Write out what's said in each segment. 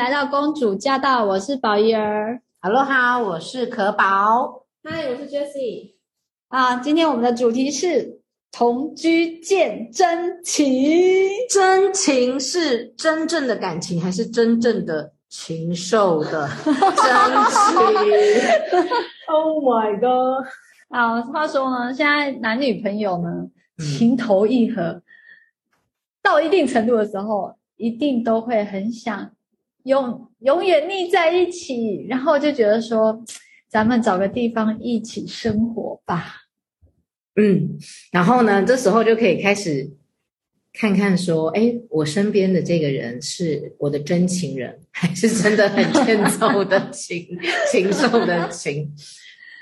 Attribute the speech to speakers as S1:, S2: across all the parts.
S1: 来到公主驾到，我是宝仪儿。
S2: Hello 哈，我是可宝。
S3: Hi，我是 Jessie。
S1: 啊，今天我们的主题是同居见真情。
S2: 真情是真正的感情，还是真正的禽兽的 真情？Oh my god！
S1: 啊，话说呢，现在男女朋友呢，情投意合，嗯、到一定程度的时候，一定都会很想。永永远腻在一起，然后就觉得说，咱们找个地方一起生活吧。
S2: 嗯，然后呢，这时候就可以开始看看说，哎，我身边的这个人是我的真情人，还是真的很欠揍的情 禽兽的情？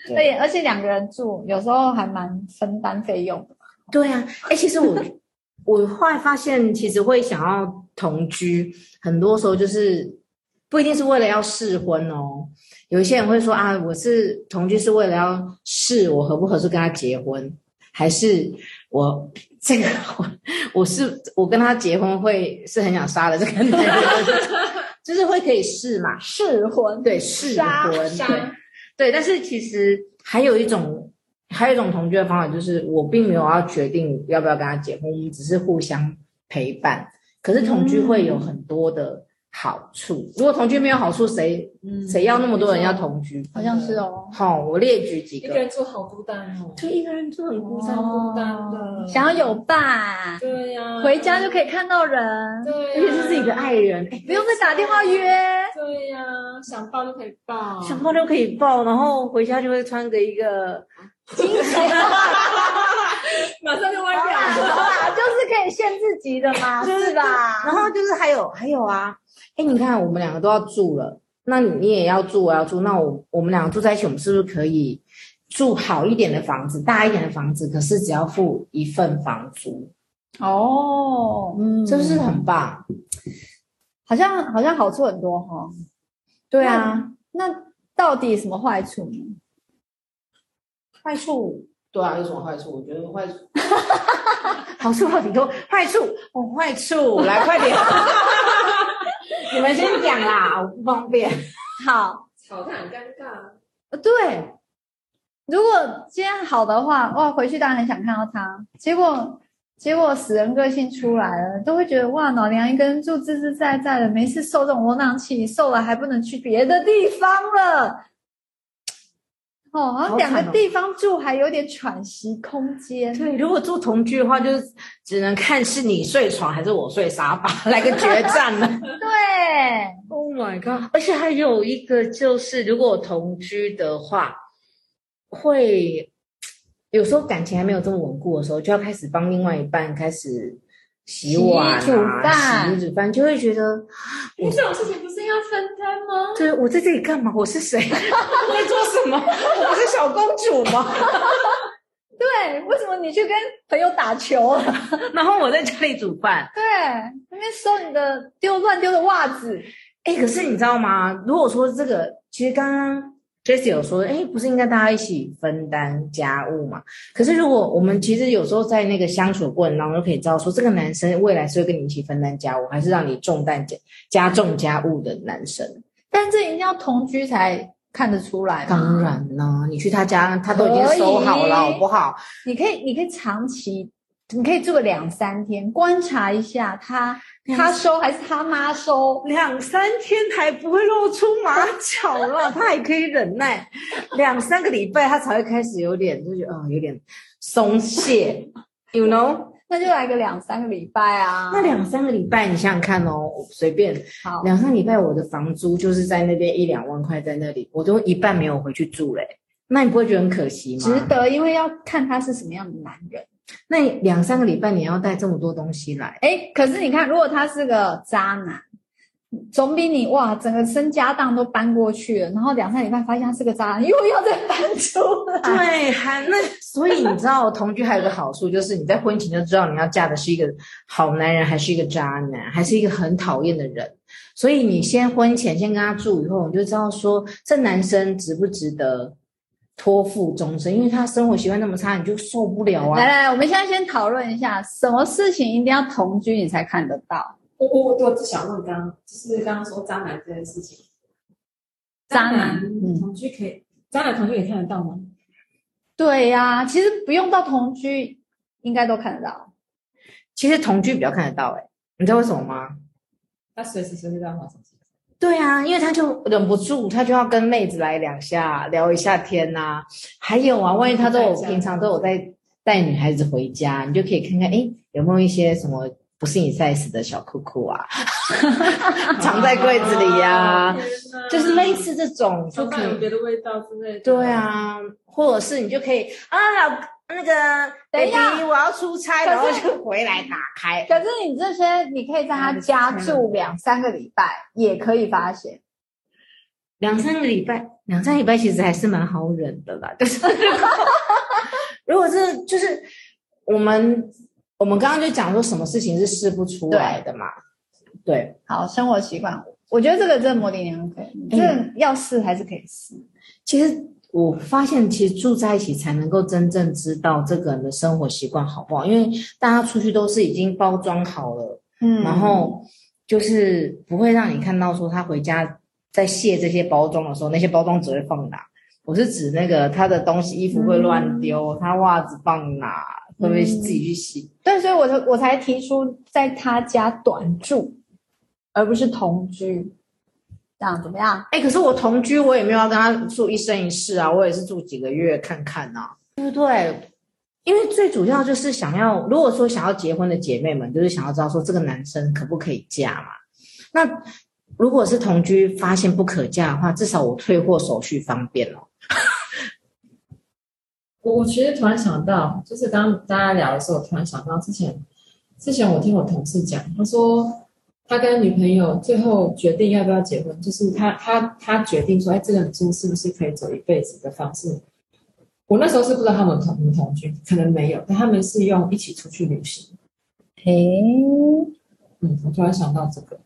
S1: 对，而且两个人住，有时候还蛮分担费用的。
S2: 对啊，哎，其实我我后来发现，其实会想要同居。很多时候就是不一定是为了要试婚哦，有一些人会说啊，我是同居是为了要试我合不合适跟他结婚，还是我 这个我是我跟他结婚会是很想杀了这个男人，就是会可以试嘛，
S1: 试婚
S2: 对试婚对。对，但是其实还有一种还有一种同居的方法，就是我并没有要决定要不要跟他结婚，我们只是互相陪伴。可是同居会有很多的好处。嗯、如果同居没有好处，谁、嗯、谁要那么多人要同居？
S1: 好像是哦。
S2: 好，我列举几个。
S3: 一个人住好孤单哦。
S2: 就一个人住很孤单，
S3: 孤单的。
S1: 想要有伴。
S3: 对呀。
S1: 回家就可以看到人。
S3: 对。
S2: 而且是自己的爱人，哎，
S1: 不用再打电话约。
S3: 对呀，想抱就可以抱。
S2: 想抱就可以抱，然后回家就会穿个一个。精神。
S3: 马上就歪掉
S1: 了，就是可以限制级的嘛，是吧？
S2: 然后就是还有还有啊，哎，你看我们两个都要住了，那你你也要住，我要住，那我我们两个住在一起，我们是不是可以住好一点的房子，大一点的房子？可是只要付一份房租
S1: 哦，嗯，
S2: 是不是很棒？
S1: 好像好像好处很多哈、哦。对啊，那，那到底什么坏处呢？
S2: 坏处。对啊，有什么坏处？我觉得坏处，好处好挺多，坏处哦，坏处来快点，你们先讲啦，我不方便。
S1: 好，
S3: 吵得很尴尬。
S1: 呃，对，如果今天好的话，哇，回去当然很想看到他。结果结果死人个性出来了，都会觉得哇，老娘一个人住自自在在的，没事受这种窝囊气，受了还不能去别的地方了。哦，然后两个地方住还有点喘息空间。
S2: 对，如果住同居的话，就只能看是你睡床还是我睡沙发，来个决战了。
S1: 对
S2: ，Oh my god！而且还有一个就是，如果同居的话，会有时候感情还没有这么稳固的时候，就要开始帮另外一半开始。洗碗、啊、
S1: 洗煮饭、
S2: 洗煮饭，就会觉得，
S3: 你这种事情不是要分担吗？
S2: 对，我在这里干嘛？我是谁？我在做什么？我是小公主吗？
S1: 对，为什么你去跟朋友打球，
S2: 然后我在家里煮饭？
S1: 对，那边收你的丢乱丢的袜子。
S2: 哎，可是你知道吗？如果说这个，其实刚刚。Jessie 有说，哎，不是应该大家一起分担家务吗？可是如果我们其实有时候在那个相处过程当中，就可以知道说，这个男生未来是会跟你一起分担家务，还是让你重担加加重家务的男生？
S1: 但这一定要同居才看得出来。
S2: 当然呢，你去他家，他都已经收好了，好不好？
S1: 你可以，你可以长期，你可以住个两三天，观察一下他。他收还是他妈收？
S2: 两三天还不会露出马脚了，他还可以忍耐两三个礼拜，他才会开始有点就觉得啊、哦，有点松懈，you know？
S1: 那就来个两三个礼拜啊。
S2: 那两三个礼拜，你想想看哦，随便。好，两三个礼拜，我的房租就是在那边一两万块，在那里，我都一半没有回去住嘞。那你不会觉得很可惜吗？
S1: 值得，因为要看他是什么样的男人。
S2: 那两三个礼拜你要带这么多东西来？
S1: 哎，可是你看，如果他是个渣男，总比你哇整个身家当都搬过去了，然后两三礼拜发现他是个渣男，又要再搬出来。
S2: 对，还那 所以你知道同居还有个好处，就是你在婚前就知道你要嫁的是一个好男人，还是一个渣男，还是一个很讨厌的人。所以你先婚前先跟他住，以后你就知道说这男生值不值得。托付终身，因为他生活习惯那么差，你就受不了啊！
S1: 来来来，我们现在先讨论一下，什么事情一定要同居你才看得到？
S3: 我我我只想问刚刚，就是刚刚说渣男这件事情，
S1: 渣男
S3: 同居可以，渣男同居也看得到吗？
S1: 对呀、啊，其实不用到同居，应该都看得到。
S2: 其实同居比较看得到、欸，哎，你知道为什么吗？
S3: 他随时随地在玩手机。
S2: 对啊，因为他就忍不住，他就要跟妹子来两下，聊一下天呐、啊。还有啊，万一他都有平常都有在带女孩子回家，你就可以看看，哎，有没有一些什么不是你 size 的小裤裤啊，藏在柜子里呀、啊，就是类似这种，就可能
S3: 有别的味道之类的。
S2: 对啊，或者是你就可以啊。那个，
S1: 等一下，
S2: 我要出差，然后就回来打开。
S1: 可是你这些，你可以在他家住两三个礼拜，也可以发现。
S2: 两三个礼拜，两三个礼拜其实还是蛮好忍的啦。就是，如果是就是我们我们刚刚就讲说，什么事情是试不出来的嘛？对，对
S1: 好，生活习惯，我觉得这个真的模棱两可，这个要试还是可以试。
S2: 其实。我发现，其实住在一起才能够真正知道这个人的生活习惯好不好，因为大家出去都是已经包装好了，嗯，然后就是不会让你看到说他回家在卸这些包装的时候，那些包装只会放哪？我是指那个他的东西，衣服会乱丢，嗯、他袜子放哪，会不会自己去洗？
S1: 对、嗯，所以我才我才提出在他家短住，而不是同居。这样怎么样？
S2: 哎，可是我同居，我也没有要跟他住一生一世啊，我也是住几个月看看呐、啊，对不对？因为最主要就是想要，如果说想要结婚的姐妹们，就是想要知道说这个男生可不可以嫁嘛。那如果是同居发现不可嫁的话，至少我退货手续方便了。
S3: 我我其实突然想到，就是刚刚大家聊的时候，我突然想到之前，之前我听我同事讲，他说。他跟女朋友最后决定要不要结婚，就是他他他决定说，哎，这个猪是不是可以走一辈子的方式？我那时候是不知道他们同不同居，可能没有，但他们是用一起出去旅行。
S1: 嘿，
S3: 嗯，我突然想到这个，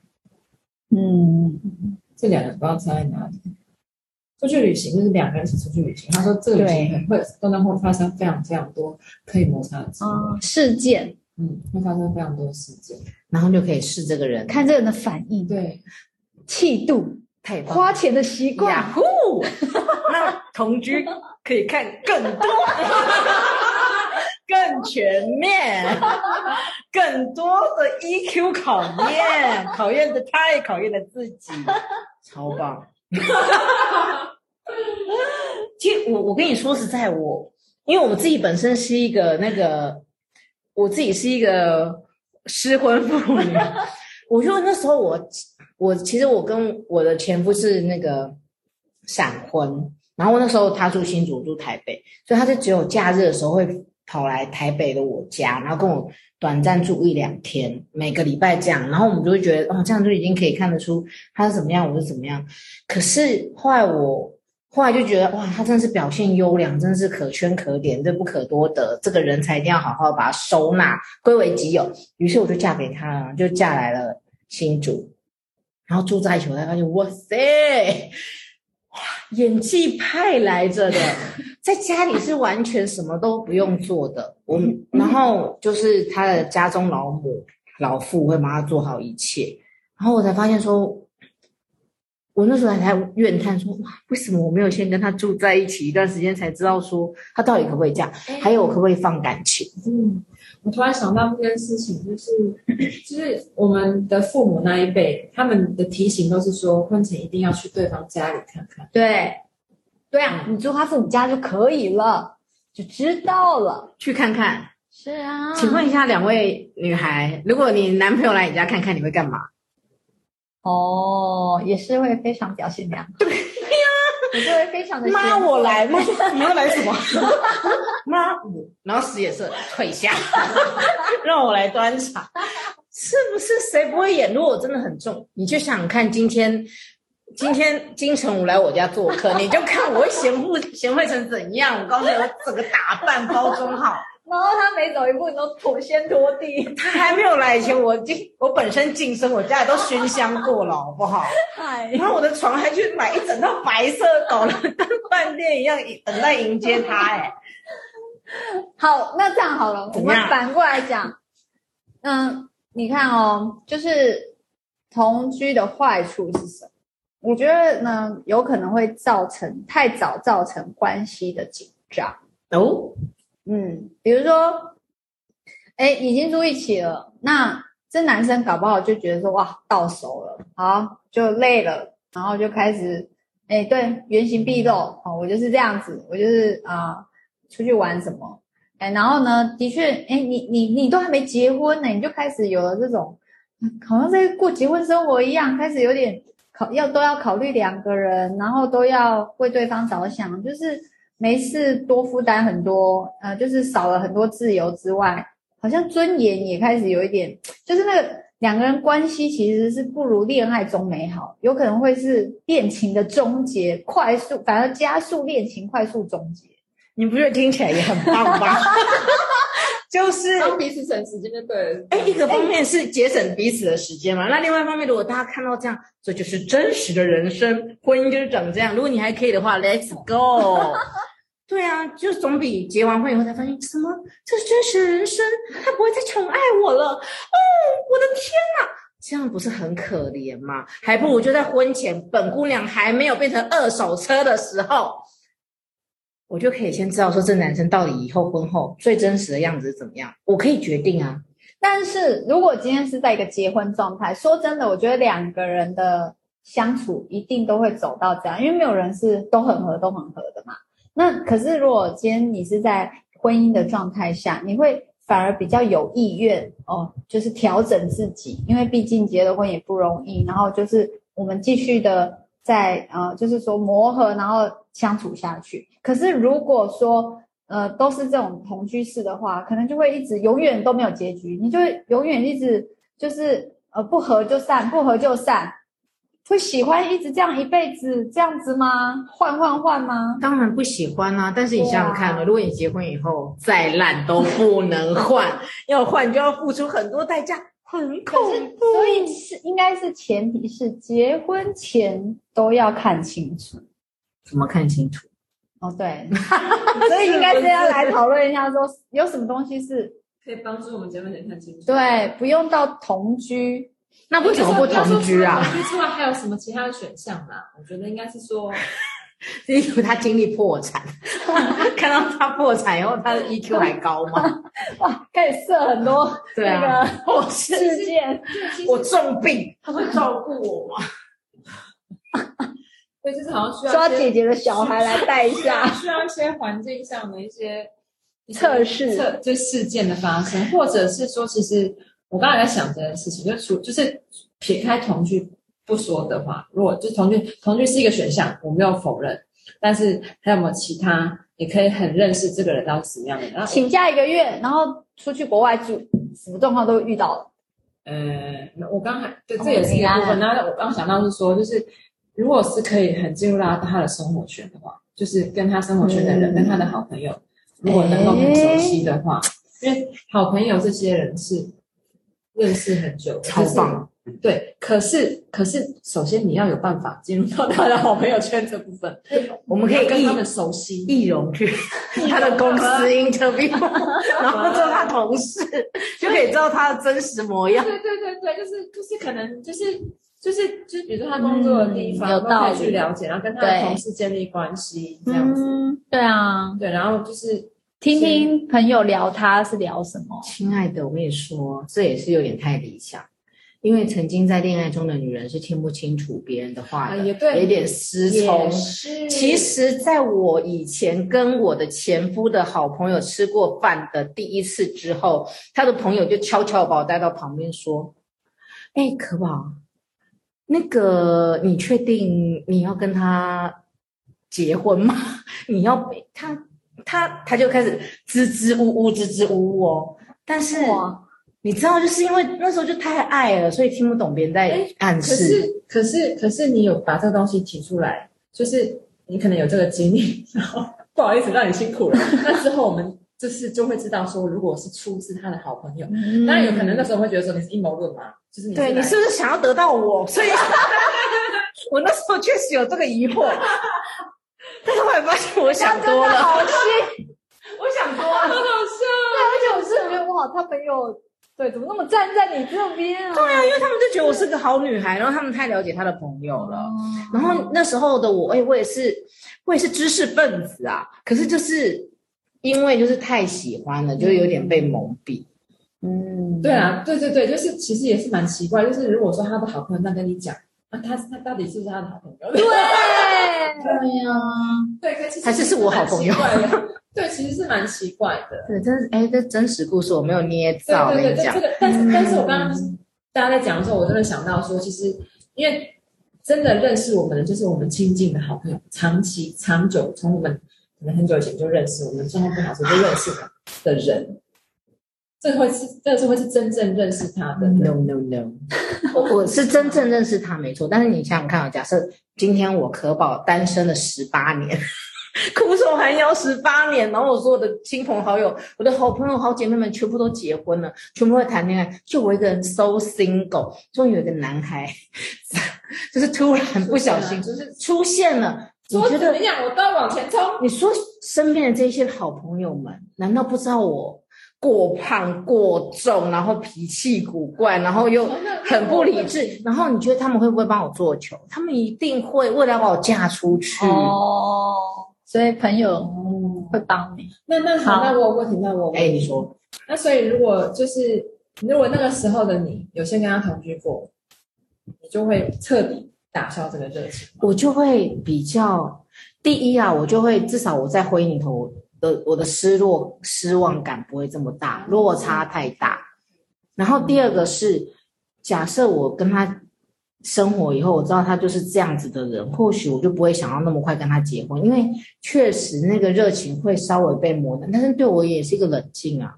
S1: 嗯，
S3: 这两个人不知道差在哪里。出去旅行就是两个人一起出去旅行，他说这个旅行可能会当中会发生非常非常多可以摩擦的
S1: 事件。
S3: 嗯，会发生非常多的事件，
S2: 然后就可以试这个人，
S1: 看这个人的反应，
S3: 对，
S1: 气度，
S2: 太棒，
S1: 花钱的习惯，
S2: 呀呼，那同居可以看更多，更全面，更多的 EQ 考验，考验的他也考验了自己，超棒。其实我我跟你说实在，我因为我自己本身是一个那个。我自己是一个失婚妇女，我就那时候我我其实我跟我的前夫是那个闪婚，然后那时候他住新竹住台北，所以他就只有假日的时候会跑来台北的我家，然后跟我短暂住一两天，每个礼拜这样，然后我们就会觉得哦，这样就已经可以看得出他是怎么样，我是怎么样。可是后来我。后来就觉得哇，他真的是表现优良，真的是可圈可点，这不可多得。这个人才一定要好好把他收纳归为己有。于是我就嫁给他了，就嫁来了新竹，然后住在一起，我才发现哇塞，哇，演技派来着的，在家里是完全什么都不用做的。我然后就是他的家中老母老父会帮他做好一切，然后我才发现说。我那时候还在怨叹说：“哇，为什么我没有先跟他住在一起一段时间，才知道说他到底可不可以嫁？还有我可不可以放感情？”
S3: 嗯，我突然想到这件事情，就是就是我们的父母那一辈，他们的提醒都是说，婚前一定要去对方家里看看。
S1: 对，对啊，你住他父母家就可以了，就知道了，
S2: 去看看。
S1: 是啊，
S2: 请问一下两位女孩，如果你男朋友来你家看看，你会干嘛？
S1: 哦，也是会非常表现良好。对呀，也是会非常的。
S2: 妈，我来，妈，你要来什么？妈，然后使眼色退下，让我来端茶，是不是？谁不会演？如果我真的很重，你就想看今天，今天金城武来我家做客，你就看我会贤惠贤惠成怎样。我告诉你，我整个打扮包装好。
S1: 然后他每走一步，你都妥先拖地。
S2: 他还没有来以前，我进我本身晋升，我家里都熏香过了，好不好？
S1: 哎，
S2: 然后我的床还去买一整套白色，搞得跟饭店一样，等待迎接他。哎，
S1: 好，那这样好了，我们反过来讲，嗯，你看哦，就是同居的坏处是什么？我觉得呢，有可能会造成太早造成关系的紧张
S2: 哦。
S1: 嗯，比如说，哎，已经住一起了，那这男生搞不好就觉得说，哇，到手了，好，就累了，然后就开始，哎，对，原形毕露，哦，我就是这样子，我就是啊、出去玩什么，哎，然后呢，的确，哎，你你你都还没结婚呢，你就开始有了这种，好像在过结婚生活一样，开始有点。考要都要考虑两个人，然后都要为对方着想，就是没事多负担很多，呃，就是少了很多自由之外，好像尊严也开始有一点，就是那个两个人关系其实是不如恋爱中美好，有可能会是恋情的终结，快速反而加速恋情快速终结。
S2: 你不觉得听起来也很棒吗？就是
S3: 帮彼此省时间就对了。
S2: 哎，一个方面是节省彼此的时间嘛，那另外一方面，如果大家看到这样，这就是真实的人生，婚姻就是长这样。如果你还可以的话，Let's go。对啊，就总比结完婚以后才发现什么，这是真实的人生，他不会再宠爱我了。哦，我的天哪，这样不是很可怜吗？还不如就在婚前，本姑娘还没有变成二手车的时候。我就可以先知道说，这男生到底以后婚后最真实的样子是怎么样，我可以决定啊。
S1: 但是如果今天是在一个结婚状态，说真的，我觉得两个人的相处一定都会走到这样，因为没有人是都很合都很合的嘛。那可是如果今天你是在婚姻的状态下，你会反而比较有意愿哦，就是调整自己，因为毕竟结了婚也不容易，然后就是我们继续的。在呃，就是说磨合，然后相处下去。可是如果说呃都是这种同居式的话，可能就会一直永远都没有结局，你就永远一直就是呃不合就散，不合就散。会喜欢一直这样一辈子这样子吗？换换换吗？
S2: 当然不喜欢啊！但是你想想看啊，如果你结婚以后再烂都不能换，要换就要付出很多代价。很恐怖，
S1: 所以是应该是前提是结婚前都要看清楚。
S2: 怎么看清楚？
S1: 哦，对，所以应该是要来讨论一下，说有什么东西是
S3: 可以帮助我们结婚前看清楚。
S1: 对，不用到同居，
S2: 那为什么不同居啊？
S3: 同居之外还有什么其他的选项呢？我觉得应该是说。
S2: 是因为他经历破产，看到他破产以后，他的 EQ 还高吗？
S1: 哇，可以设很多 那个
S2: 我
S1: 事件。
S2: 我重病，他会照顾我吗？
S3: 对，就是好像需要
S1: 抓姐姐的小孩来带一下，
S3: 需要一些环境上的一些
S1: 测试，
S3: 测就事件的发生，或者是说，其实我刚才在想这件事情，就除就是撇开同居。不说的话，如果就同居，同居是一个选项，我没有否认。但是还有没有其他？也可以很认识这个人到底什么样的？然后
S1: 请假一个月，然后出去国外住，什么状况都遇到了。
S3: 呃，我刚才对，这也是一个部分。那我刚想到是说，就是如果是可以很进入到他的生活圈的话，就是跟他生活圈的人，嗯、跟他的好朋友，如果能够很熟悉的话，欸、因为好朋友这些人是认识很久，
S2: 超棒。
S3: 对，可是可是，首先你要有办法进入到他的好朋友圈这部分。
S2: 我们可以
S3: 跟他们熟悉，
S2: 易容去 他的公司 interview，然后做他同事，就可以知道他的真实模样。
S3: 对对对对，就是就是可能就是就是就，比如说他工作的地方，
S1: 有道理
S3: 可以去了解，然后跟他的同事建立关系，这样子。
S1: 对啊，
S3: 对，然后就是
S1: 听听朋友聊他是聊什么。
S2: 亲爱的，我跟你说，这也是有点太理想。因为曾经在恋爱中的女人是听不清楚别人的话的，
S3: 也对，
S2: 有点失聪。其实，在我以前跟我的前夫的好朋友吃过饭的第一次之后，他的朋友就悄悄把我带到旁边说：“哎，可宝，那个你确定你要跟他结婚吗？你要他他他就开始支支吾吾，支支吾吾哦。但是。”你知道，就是因为那时候就太爱了，所以听不懂别人在暗示。
S3: 可是，可是，可是，你有把这个东西提出来，就是你可能有这个经历，然后不好意思让你辛苦了。那之后我们就是就会知道说，如果是出自他的好朋友，嗯、当然有可能那时候会觉得说你是阴谋论嘛，就是你是
S2: 对你是不是想要得到我？所以，我那时候确实有这个疑惑，但是后来发现我想多了，
S1: 好心，
S2: 我想多了，
S3: 很好笑。
S1: 对，而且我是觉得哇，他朋友。对，怎么那么站在你这边啊？
S2: 对啊，因为他们就觉得我是个好女孩，然后他们太了解他的朋友了。然后那时候的我，哎，我也是，我也是知识分子啊。可是就是因为就是太喜欢了，就有点被蒙蔽。
S3: 嗯，对啊，对对对，就是其实也是蛮奇怪，就是如果说他的好朋友在跟你讲，那他他到底是不是他的好朋友？
S1: 对，对
S2: 呀，
S3: 对，
S2: 还是是我好朋友。
S3: 对，其实是蛮奇怪的。
S2: 对，真是哎，这真实故事我没有捏造。
S3: 对对对，这个，但是但是我刚刚大家在讲的时候，我真的想到说，其实因为真的认识我们的，就是我们亲近的好朋友，长期长久，从我们可能很久以前就认识，我们状况不好时候就认识的人，这会是这是会是真正认识他的。
S2: No no no，我 我是真正认识他没错，但是你想想看啊，假设今天我可宝单身了十八年。苦守寒窑十八年，然后我所有的亲朋好友、我的好朋友、好姐妹们全部都结婚了，全部会谈恋爱，就我一个人 so single。终于有一个男孩，就是突然不小心就是出现了。你觉得怎么样？
S3: 我都要往前冲。
S2: 你说身边的这些好朋友们，难道不知道我？过胖过重，然后脾气古怪，然后又 很不理智，然后你觉得他们会不会帮我做球？他们一定会，为了要把我嫁出去。
S1: 哦，所以朋友会帮你。
S3: 那那好，那我有问题，那我
S2: 哎，你说，
S3: 那所以如果就是如果那个时候的你有先跟他同居过，你就会彻底打消这个热情。
S2: 我就会比较第一啊，我就会至少我在婚姻里头。的我的失落失望感不会这么大，落差太大。然后第二个是，假设我跟他生活以后，我知道他就是这样子的人，或许我就不会想要那么快跟他结婚，因为确实那个热情会稍微被磨难。但是对我也是一个冷静啊。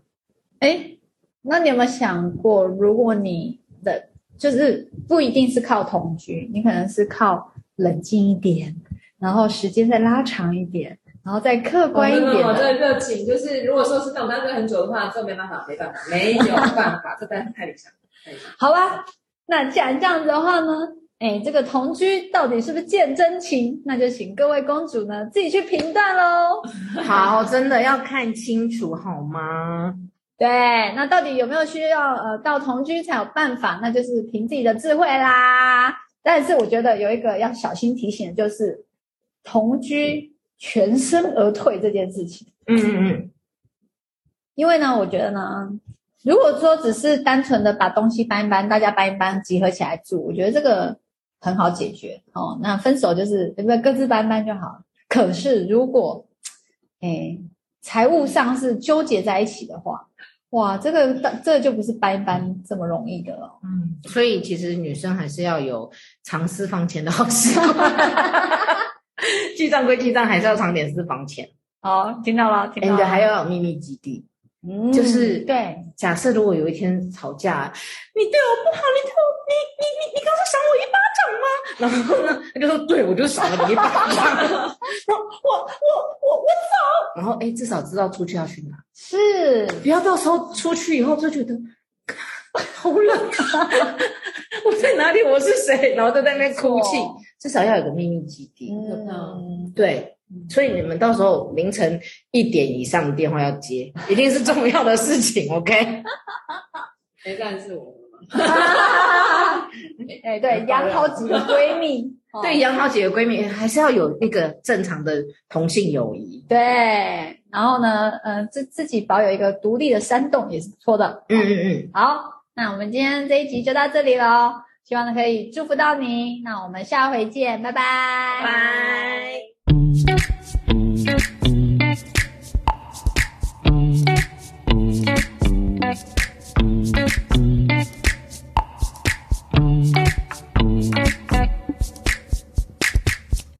S1: 哎，那你有没有想过，如果你的就是不一定是靠同居，你可能是靠冷静一点，然后时间再拉长一点。然后再客观一点，
S3: 我这个热情就是，如果说是那种单身很久的话，这没办法，没办法，没有办法，这单身太理想。
S1: 好吧，那既然这样子的话呢，哎，这个同居到底是不是见真情？那就请各位公主呢自己去评断喽。
S2: 好，真的要看清楚好吗？
S1: 对，那到底有没有需要呃到同居才有办法？那就是凭自己的智慧啦。但是我觉得有一个要小心提醒的就是同居。全身而退这件事情，
S2: 嗯嗯嗯，
S1: 因为呢，我觉得呢，如果说只是单纯的把东西搬一搬，大家搬一搬，集合起来住，我觉得这个很好解决哦。那分手就是对不对？各自搬搬就好。可是如果，哎，财务上是纠结在一起的话，哇，这个这个就不是搬一搬这么容易的了。
S2: 嗯，所以其实女生还是要有藏私房钱的好习惯。记账归记账，还是要藏点私房钱。
S1: 好，听到了，听到了。
S2: 还要有秘密基地，
S1: 嗯，
S2: 就是
S1: 对。
S2: 假设如果有一天吵架，你对我不好，你对我，你你你你刚才赏我一巴掌吗？然后呢，他就说，对，我就赏了你一巴掌。然 后我我我我走。然后哎，至少知道出去要去哪。
S1: 是，
S2: 不要到时候出去以后就觉得 好冷啊！我在哪里？我是谁？然后就在那边哭泣。至少要有个秘密基地，
S1: 嗯，
S2: 对，所以你们到时候凌晨一点以上的电话要接，一定是重要的事情，OK？
S3: 谁干是我？
S1: 哎，对，养好几个闺蜜，
S2: 对，养好几个闺蜜，还是要有那个正常的同性友谊，
S1: 对。然后呢，呃，自自己保有一个独立的山洞也是不错的，
S2: 嗯嗯嗯。
S1: 好，那我们今天这一集就到这里喽。希望可以祝福到你，那我们下回见，拜拜，
S2: 拜。